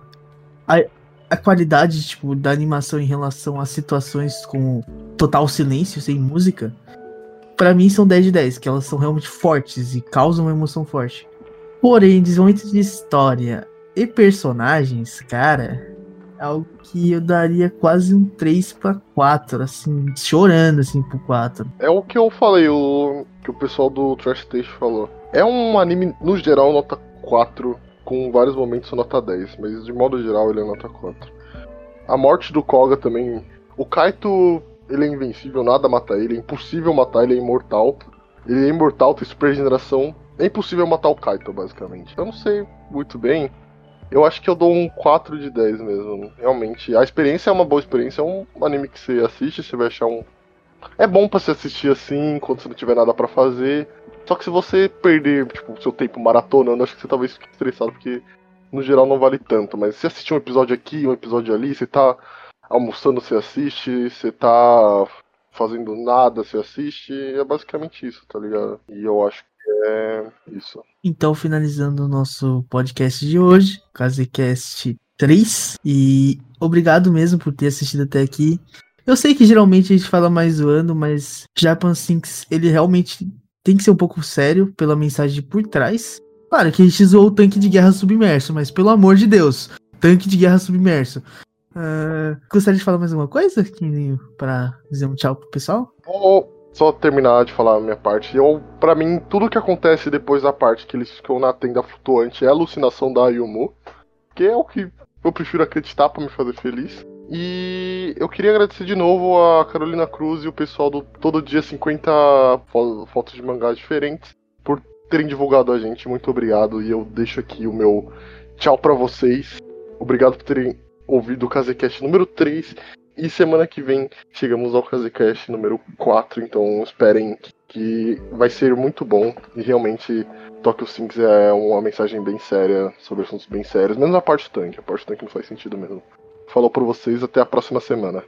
[SPEAKER 2] a, a qualidade tipo, da animação em relação às situações com total silêncio, sem música, para mim são 10 de 10, que elas são realmente fortes e causam uma emoção forte. Porém, desenvolvimento de história e personagens, cara, é algo que eu daria quase um 3 para 4, assim, chorando assim pro 4.
[SPEAKER 1] É o que eu falei, o que o pessoal do Trash Taste falou. É um anime, no geral, nota 4 com vários momentos nota 10, mas de modo geral ele é nota 4. A morte do Koga também. O Kaito, ele é invencível, nada mata ele, é impossível matar, ele é imortal. Ele é imortal, tem super regeneração. É impossível matar o Kaito, basicamente. Eu não sei muito bem. Eu acho que eu dou um 4 de 10 mesmo. Realmente. A experiência é uma boa experiência. É um anime que você assiste, você vai achar um. É bom para se assistir assim, quando você não tiver nada para fazer. Só que se você perder, tipo, seu tempo maratonando, acho que você talvez fique estressado, porque no geral não vale tanto. Mas se assistir um episódio aqui, um episódio ali, você tá almoçando, você assiste, você tá fazendo nada, você assiste, é basicamente isso, tá ligado? E eu acho que é isso.
[SPEAKER 2] Então, finalizando o nosso podcast de hoje, Casecast 3, e obrigado mesmo por ter assistido até aqui. Eu sei que geralmente a gente fala mais zoando, mas Japan Sinks, ele realmente tem que ser um pouco sério pela mensagem por trás. Claro que a gente zoou o tanque de guerra submerso, mas pelo amor de Deus, tanque de guerra submerso. Uh, gostaria de falar mais alguma coisa, Quinzinho, pra dizer um tchau pro pessoal?
[SPEAKER 1] Vou só terminar de falar a minha parte. Eu, para mim, tudo que acontece depois da parte que eles ficam na tenda flutuante é alucinação da Ayumu, que é o que eu prefiro acreditar para me fazer feliz. E eu queria agradecer de novo a Carolina Cruz e o pessoal do Todo Dia 50 Fotos de Mangás Diferentes por terem divulgado a gente. Muito obrigado. E eu deixo aqui o meu tchau para vocês. Obrigado por terem ouvido o Kazecast número 3. E semana que vem chegamos ao Kazecast número 4. Então esperem que vai ser muito bom. E realmente Tokyo Sinks é uma mensagem bem séria sobre assuntos bem sérios. Menos a parte tanque. A parte tanque não faz sentido mesmo falou por vocês. Até a próxima semana.